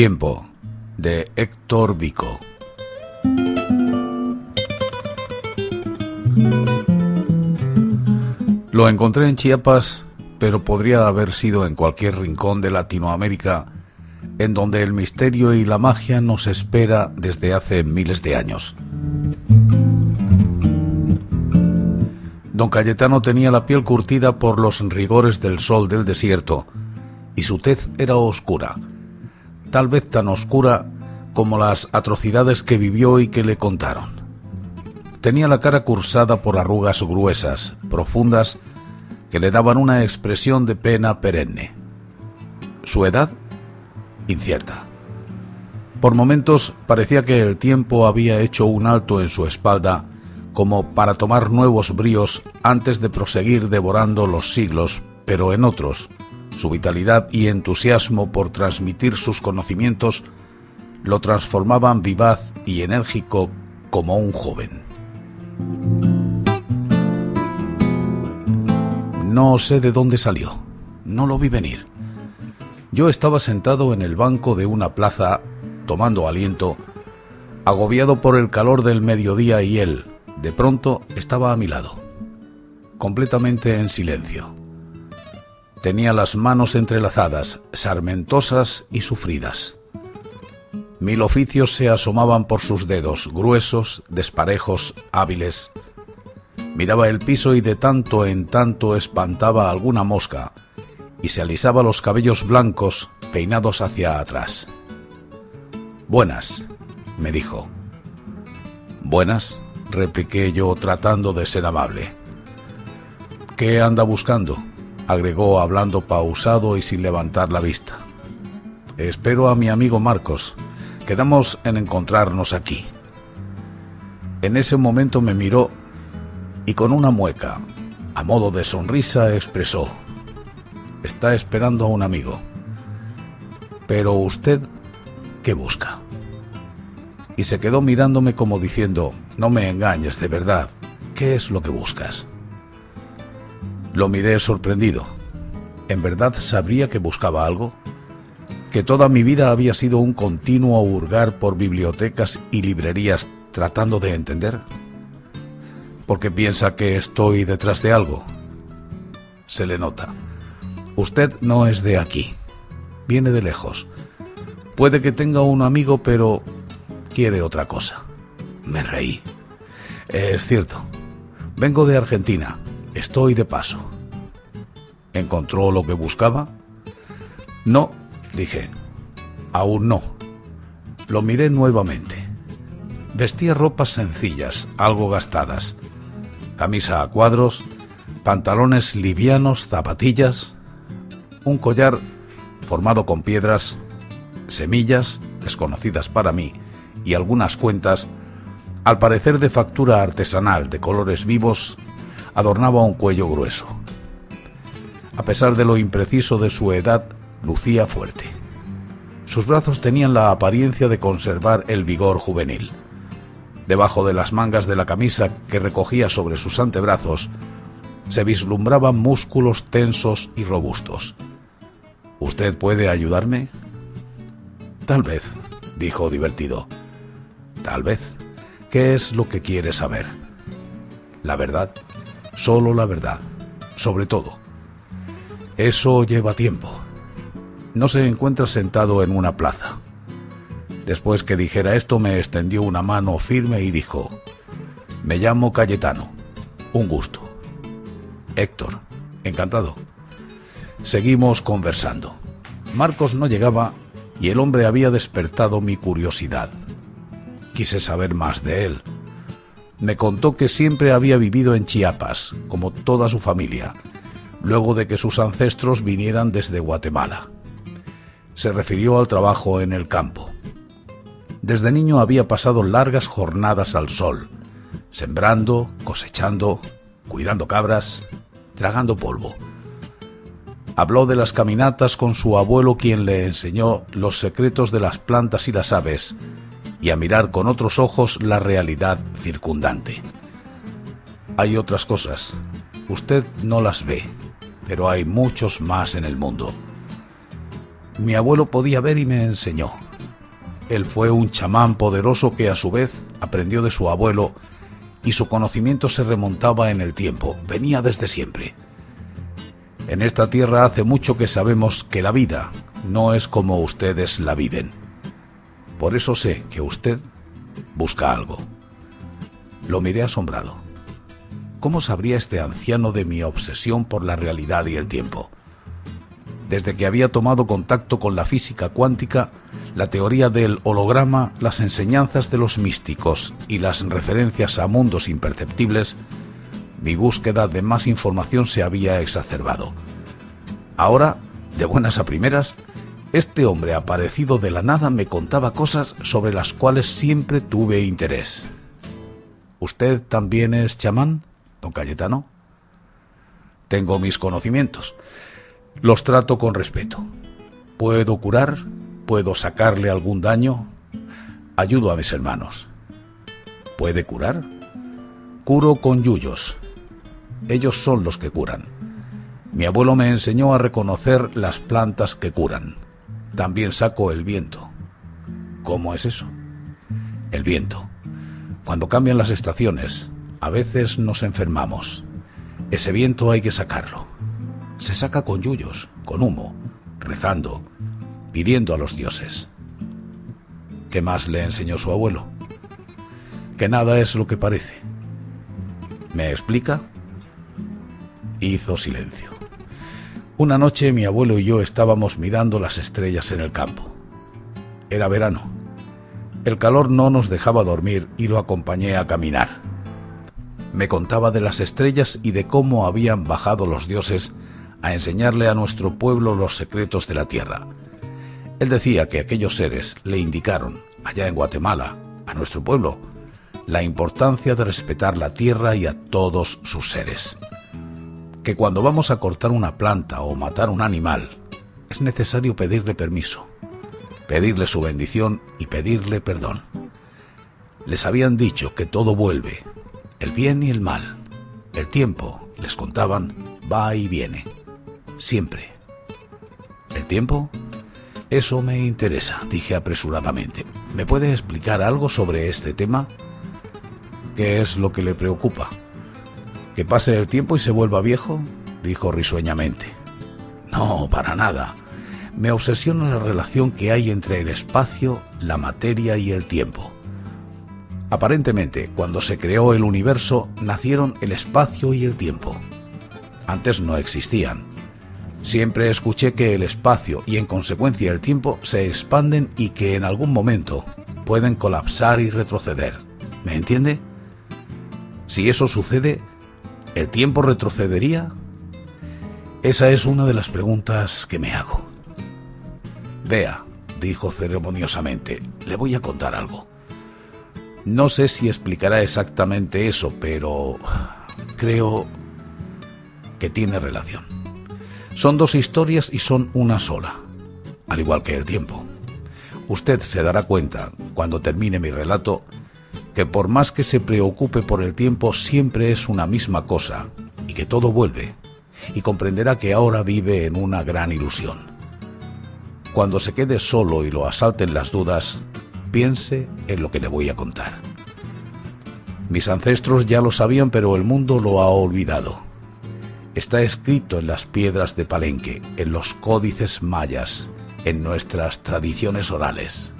Tiempo de Héctor Vico. Lo encontré en Chiapas, pero podría haber sido en cualquier rincón de Latinoamérica, en donde el misterio y la magia nos espera desde hace miles de años. Don Cayetano tenía la piel curtida por los rigores del sol del desierto, y su tez era oscura, tal vez tan oscura como las atrocidades que vivió y que le contaron. Tenía la cara cursada por arrugas gruesas, profundas, que le daban una expresión de pena perenne. Su edad, incierta. Por momentos parecía que el tiempo había hecho un alto en su espalda, como para tomar nuevos bríos antes de proseguir devorando los siglos, pero en otros, su vitalidad y entusiasmo por transmitir sus conocimientos lo transformaban vivaz y enérgico como un joven. No sé de dónde salió. No lo vi venir. Yo estaba sentado en el banco de una plaza, tomando aliento, agobiado por el calor del mediodía y él, de pronto, estaba a mi lado, completamente en silencio. Tenía las manos entrelazadas, sarmentosas y sufridas. Mil oficios se asomaban por sus dedos, gruesos, desparejos, hábiles. Miraba el piso y de tanto en tanto espantaba alguna mosca y se alisaba los cabellos blancos peinados hacia atrás. Buenas, me dijo. Buenas, repliqué yo tratando de ser amable. ¿Qué anda buscando? Agregó hablando pausado y sin levantar la vista. Espero a mi amigo Marcos, Quedamos en encontrarnos aquí. En ese momento me miró y con una mueca, a modo de sonrisa, expresó, está esperando a un amigo. Pero usted, ¿qué busca? Y se quedó mirándome como diciendo, no me engañes de verdad, ¿qué es lo que buscas? Lo miré sorprendido. ¿En verdad sabría que buscaba algo? que toda mi vida había sido un continuo hurgar por bibliotecas y librerías tratando de entender? Porque piensa que estoy detrás de algo. Se le nota. Usted no es de aquí. Viene de lejos. Puede que tenga un amigo, pero quiere otra cosa. Me reí. Es cierto. Vengo de Argentina. Estoy de paso. ¿Encontró lo que buscaba? No, Dije, aún no. Lo miré nuevamente. Vestía ropas sencillas, algo gastadas. Camisa a cuadros, pantalones livianos, zapatillas, un collar formado con piedras, semillas desconocidas para mí y algunas cuentas, al parecer de factura artesanal de colores vivos, adornaba un cuello grueso. A pesar de lo impreciso de su edad, lucía fuerte. Sus brazos tenían la apariencia de conservar el vigor juvenil. Debajo de las mangas de la camisa que recogía sobre sus antebrazos, se vislumbraban músculos tensos y robustos. ¿Usted puede ayudarme? Tal vez, dijo divertido. Tal vez. ¿Qué es lo que quiere saber? La verdad, solo la verdad, sobre todo. Eso lleva tiempo no se encuentra sentado en una plaza. Después que dijera esto me extendió una mano firme y dijo, Me llamo Cayetano. Un gusto. Héctor, encantado. Seguimos conversando. Marcos no llegaba y el hombre había despertado mi curiosidad. Quise saber más de él. Me contó que siempre había vivido en Chiapas, como toda su familia, luego de que sus ancestros vinieran desde Guatemala se refirió al trabajo en el campo. Desde niño había pasado largas jornadas al sol, sembrando, cosechando, cuidando cabras, tragando polvo. Habló de las caminatas con su abuelo quien le enseñó los secretos de las plantas y las aves y a mirar con otros ojos la realidad circundante. Hay otras cosas, usted no las ve, pero hay muchos más en el mundo. Mi abuelo podía ver y me enseñó, él fue un chamán poderoso que a su vez aprendió de su abuelo y su conocimiento se remontaba en el tiempo, venía desde siempre. En esta tierra hace mucho que sabemos que la vida no es como ustedes la viven. Por eso sé que usted busca algo. Lo miré asombrado. ¿Cómo sabría este anciano de mi obsesión por la realidad y el tiempo? Desde que había tomado contacto con la física cuántica, la teoría del holograma, las enseñanzas de los místicos y las referencias a mundos imperceptibles, mi búsqueda de más información se había exacerbado. Ahora, de buenas a primeras, este hombre aparecido de la nada me contaba cosas sobre las cuales siempre tuve interés. ¿Usted también es chamán, don Cayetano? Tengo mis conocimientos. Los trato con respeto. ¿Puedo curar? ¿Puedo sacarle algún daño? Ayudo a mis hermanos. ¿Puede curar? Curo con yuyos, ellos son los que curan. Mi abuelo me enseñó a reconocer las plantas que curan. También saco el viento. ¿Cómo es eso? El viento. Cuando cambian las estaciones, a veces nos enfermamos. Ese viento hay que sacarlo. Se saca con yuyos, con humo, rezando, pidiendo a los dioses. ¿Qué más le enseñó su abuelo? Que nada es lo que parece. ¿Me explica? Hizo silencio. Una noche mi abuelo y yo estábamos mirando las estrellas en el campo. Era verano. El calor no nos dejaba dormir y lo acompañé a caminar. Me contaba de las estrellas y de cómo habían bajado los dioses a enseñarle a nuestro pueblo los secretos de la tierra. Él decía que aquellos seres le indicaron, allá en Guatemala, a nuestro pueblo, la importancia de respetar la tierra y a todos sus seres que cuando vamos a cortar una planta o matar un animal, es necesario pedirle permiso, pedirle su bendición y pedirle perdón. Les habían dicho que todo vuelve, el bien y el mal. El tiempo, les contaban, va y viene, siempre. ¿El tiempo? Eso me interesa, dije apresuradamente. ¿Me puede explicar algo sobre este tema? ¿Qué es lo que le preocupa? ¿Que pase el tiempo y se vuelva viejo? dijo risueñamente. No, para nada. Me obsesiona la relación que hay entre el espacio, la materia y el tiempo. Aparentemente, cuando se creó el universo, nacieron el espacio y el tiempo. Antes no existían. Siempre escuché que el espacio y en consecuencia el tiempo se expanden y que en algún momento pueden colapsar y retroceder. ¿Me entiende? Si eso sucede, ¿El tiempo retrocedería? Esa es una de las preguntas que me hago. Vea, dijo ceremoniosamente, le voy a contar algo. No sé si explicará exactamente eso, pero creo que tiene relación. Son dos historias y son una sola, al igual que el tiempo. Usted se dará cuenta, cuando termine mi relato, que por más que se preocupe por el tiempo siempre es una misma cosa y que todo vuelve, y comprenderá que ahora vive en una gran ilusión. Cuando se quede solo y lo asalten las dudas, piense en lo que le voy a contar. Mis ancestros ya lo sabían, pero el mundo lo ha olvidado. Está escrito en las piedras de Palenque, en los códices mayas, en nuestras tradiciones orales.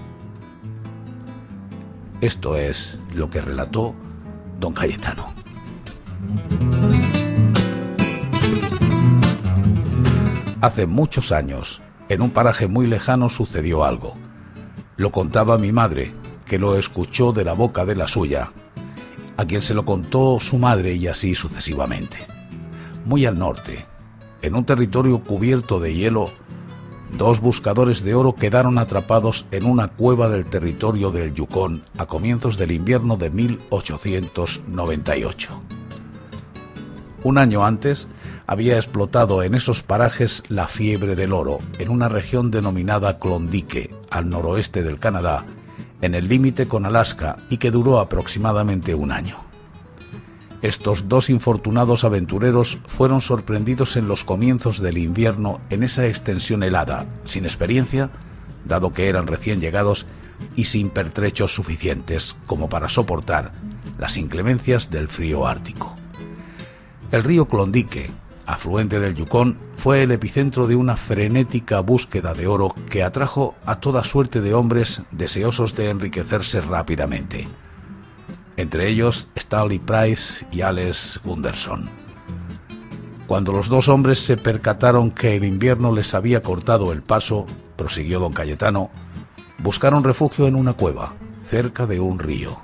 Esto es lo que relató don Cayetano. Hace muchos años, en un paraje muy lejano sucedió algo. Lo contaba mi madre, que lo escuchó de la boca de la suya, a quien se lo contó su madre y así sucesivamente. Muy al norte, en un territorio cubierto de hielo, dos buscadores de oro quedaron atrapados en una cueva del territorio del Yukon a comienzos del invierno de 1898. Un año antes había explotado en esos parajes la fiebre del oro, en una región denominada Klondike, al noroeste del Canadá, en el límite con Alaska y que duró aproximadamente un año. Estos dos infortunados aventureros fueron sorprendidos en los comienzos del invierno en esa extensión helada, sin experiencia, dado que eran recién llegados, y sin pertrechos suficientes como para soportar las inclemencias del frío ártico. El río Klondike, afluente del Yukon, fue el epicentro de una frenética búsqueda de oro que atrajo a toda suerte de hombres deseosos de enriquecerse rápidamente. Entre ellos Stanley Price y Alex Gunderson. Cuando los dos hombres se percataron que el invierno les había cortado el paso, prosiguió don Cayetano, buscaron refugio en una cueva, cerca de un río.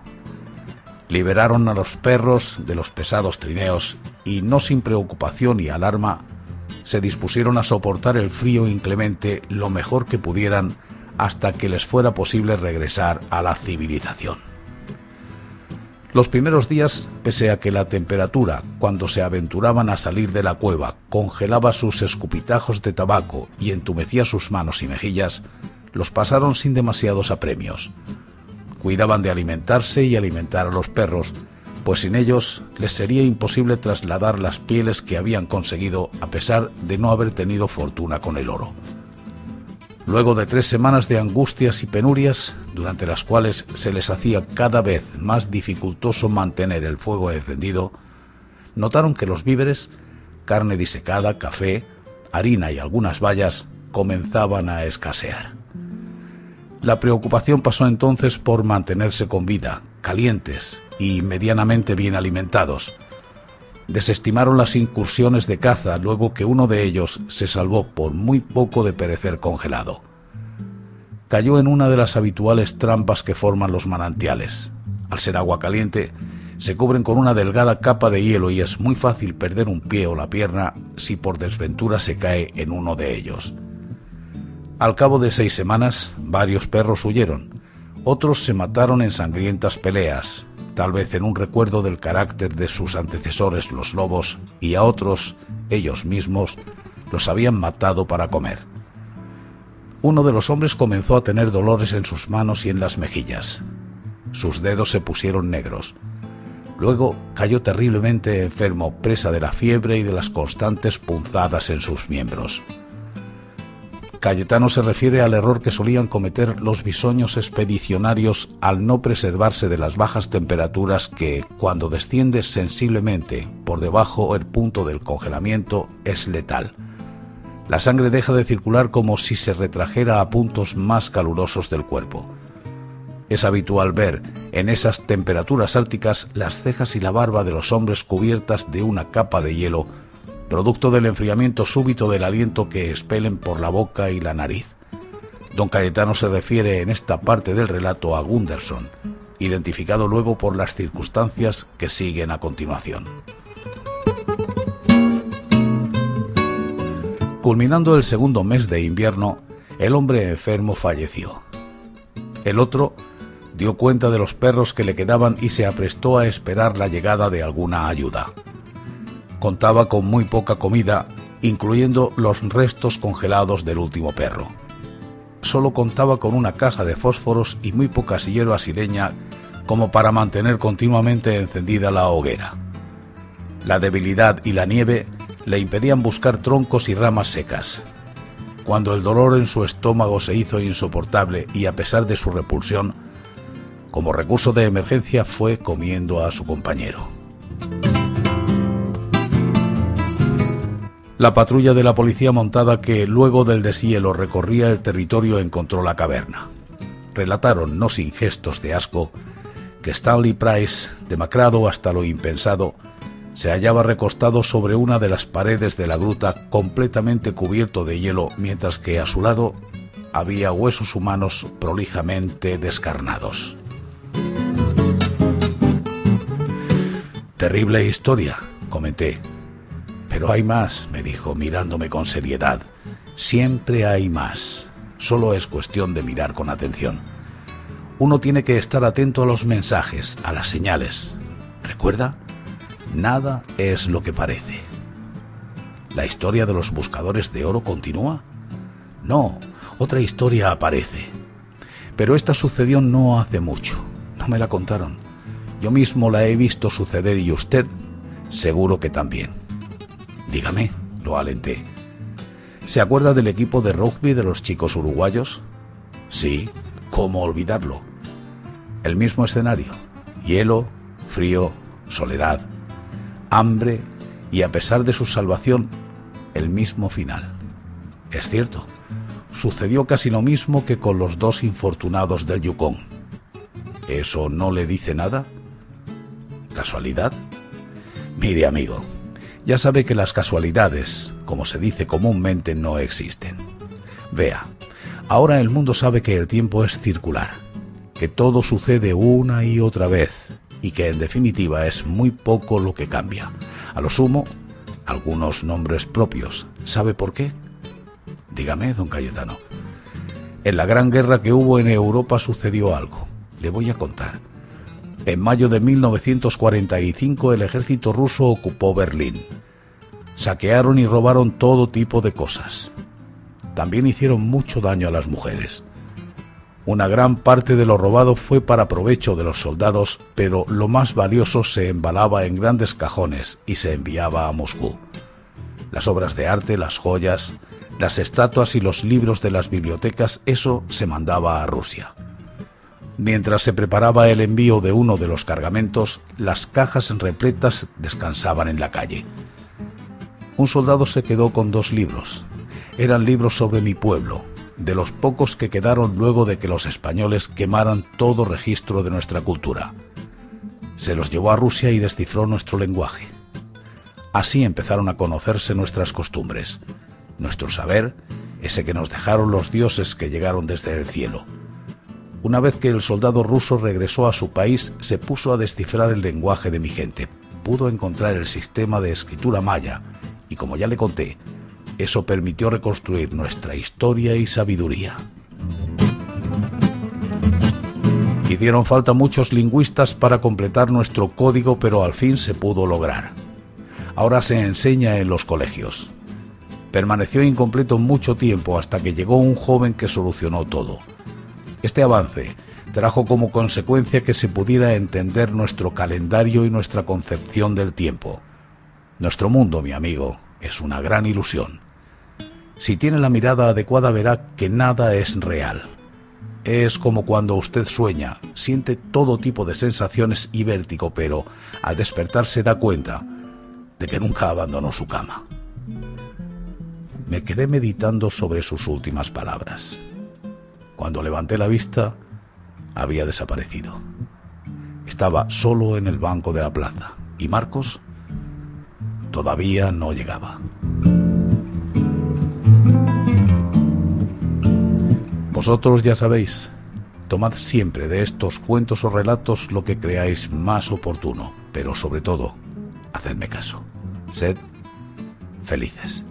Liberaron a los perros de los pesados trineos y, no sin preocupación y alarma, se dispusieron a soportar el frío inclemente lo mejor que pudieran hasta que les fuera posible regresar a la civilización. Los primeros días, pese a que la temperatura, cuando se aventuraban a salir de la cueva, congelaba sus escupitajos de tabaco y entumecía sus manos y mejillas, los pasaron sin demasiados apremios. Cuidaban de alimentarse y alimentar a los perros, pues sin ellos les sería imposible trasladar las pieles que habían conseguido a pesar de no haber tenido fortuna con el oro. Luego de tres semanas de angustias y penurias, durante las cuales se les hacía cada vez más dificultoso mantener el fuego encendido, notaron que los víveres, carne disecada, café, harina y algunas bayas, comenzaban a escasear. La preocupación pasó entonces por mantenerse con vida, calientes y medianamente bien alimentados, desestimaron las incursiones de caza luego que uno de ellos se salvó por muy poco de perecer congelado. Cayó en una de las habituales trampas que forman los manantiales. Al ser agua caliente, se cubren con una delgada capa de hielo y es muy fácil perder un pie o la pierna si por desventura se cae en uno de ellos. Al cabo de seis semanas, varios perros huyeron, otros se mataron en sangrientas peleas, tal vez en un recuerdo del carácter de sus antecesores los lobos, y a otros, ellos mismos, los habían matado para comer. Uno de los hombres comenzó a tener dolores en sus manos y en las mejillas. Sus dedos se pusieron negros. Luego cayó terriblemente enfermo, presa de la fiebre y de las constantes punzadas en sus miembros. Cayetano se refiere al error que solían cometer los bisoños expedicionarios al no preservarse de las bajas temperaturas que, cuando desciende sensiblemente por debajo el punto del congelamiento, es letal. La sangre deja de circular como si se retrajera a puntos más calurosos del cuerpo. Es habitual ver en esas temperaturas árticas las cejas y la barba de los hombres cubiertas de una capa de hielo producto del enfriamiento súbito del aliento que expelen por la boca y la nariz. Don Cayetano se refiere en esta parte del relato a Gunderson, identificado luego por las circunstancias que siguen a continuación. Culminando el segundo mes de invierno, el hombre enfermo falleció. El otro dio cuenta de los perros que le quedaban y se aprestó a esperar la llegada de alguna ayuda contaba con muy poca comida, incluyendo los restos congelados del último perro. Solo contaba con una caja de fósforos y muy pocas hierbas y como para mantener continuamente encendida la hoguera. La debilidad y la nieve le impedían buscar troncos y ramas secas. Cuando el dolor en su estómago se hizo insoportable y a pesar de su repulsión, como recurso de emergencia fue comiendo a su compañero. La patrulla de la policía montada que luego del deshielo recorría el territorio encontró la caverna. Relataron, no sin gestos de asco, que Stanley Price, demacrado hasta lo impensado, se hallaba recostado sobre una de las paredes de la gruta completamente cubierto de hielo, mientras que a su lado había huesos humanos prolijamente descarnados. Terrible historia, comenté. Pero hay más, me dijo, mirándome con seriedad. Siempre hay más. Solo es cuestión de mirar con atención. Uno tiene que estar atento a los mensajes, a las señales. ¿Recuerda? Nada es lo que parece. ¿La historia de los buscadores de oro continúa? No, otra historia aparece. Pero esta sucedió no hace mucho. No me la contaron. Yo mismo la he visto suceder y usted seguro que también. Dígame, lo alenté. ¿Se acuerda del equipo de rugby de los chicos uruguayos? Sí, ¿Cómo olvidarlo? El mismo escenario. Hielo, frío, soledad, hambre y a pesar de su salvación, el mismo final. Es cierto, sucedió casi lo mismo que con los dos infortunados del Yukon. ¿Eso no le dice nada? ¿Casualidad? Mire, amigo, ya sabe que las casualidades, como se dice comúnmente, no existen. Vea, ahora el mundo sabe que el tiempo es circular, que todo sucede una y otra vez, y que en definitiva es muy poco lo que cambia. A lo sumo, algunos nombres propios. ¿Sabe por qué? Dígame, don Cayetano. En la gran guerra que hubo en Europa sucedió algo. Le voy a contar. En mayo de 1945 el ejército ruso ocupó Berlín. Saquearon y robaron todo tipo de cosas. También hicieron mucho daño a las mujeres. Una gran parte de lo robado fue para provecho de los soldados, pero lo más valioso se embalaba en grandes cajones y se enviaba a Moscú. Las obras de arte, las joyas, las estatuas y los libros de las bibliotecas, eso se mandaba a Rusia. Mientras se preparaba el envío de uno de los cargamentos, las cajas repletas descansaban en la calle. Un soldado se quedó con dos libros. Eran libros sobre mi pueblo, de los pocos que quedaron luego de que los españoles quemaran todo registro de nuestra cultura. Se los llevó a Rusia y descifró nuestro lenguaje. Así empezaron a conocerse nuestras costumbres, nuestro saber, ese que nos dejaron los dioses que llegaron desde el cielo. Una vez que el soldado ruso regresó a su país, se puso a descifrar el lenguaje de mi gente. Pudo encontrar el sistema de escritura maya y, como ya le conté, eso permitió reconstruir nuestra historia y sabiduría. Hicieron falta muchos lingüistas para completar nuestro código, pero al fin se pudo lograr. Ahora se enseña en los colegios. Permaneció incompleto mucho tiempo hasta que llegó un joven que solucionó todo. Este avance trajo como consecuencia que se pudiera entender nuestro calendario y nuestra concepción del tiempo. Nuestro mundo, mi amigo, es una gran ilusión. Si tiene la mirada adecuada verá que nada es real. Es como cuando usted sueña, siente todo tipo de sensaciones y vértigo, pero al despertar se da cuenta de que nunca abandonó su cama. Me quedé meditando sobre sus últimas palabras. Cuando levanté la vista, había desaparecido. Estaba solo en el banco de la plaza y Marcos todavía no llegaba. Vosotros ya sabéis, tomad siempre de estos cuentos o relatos lo que creáis más oportuno, pero sobre todo, hacedme caso. Sed felices.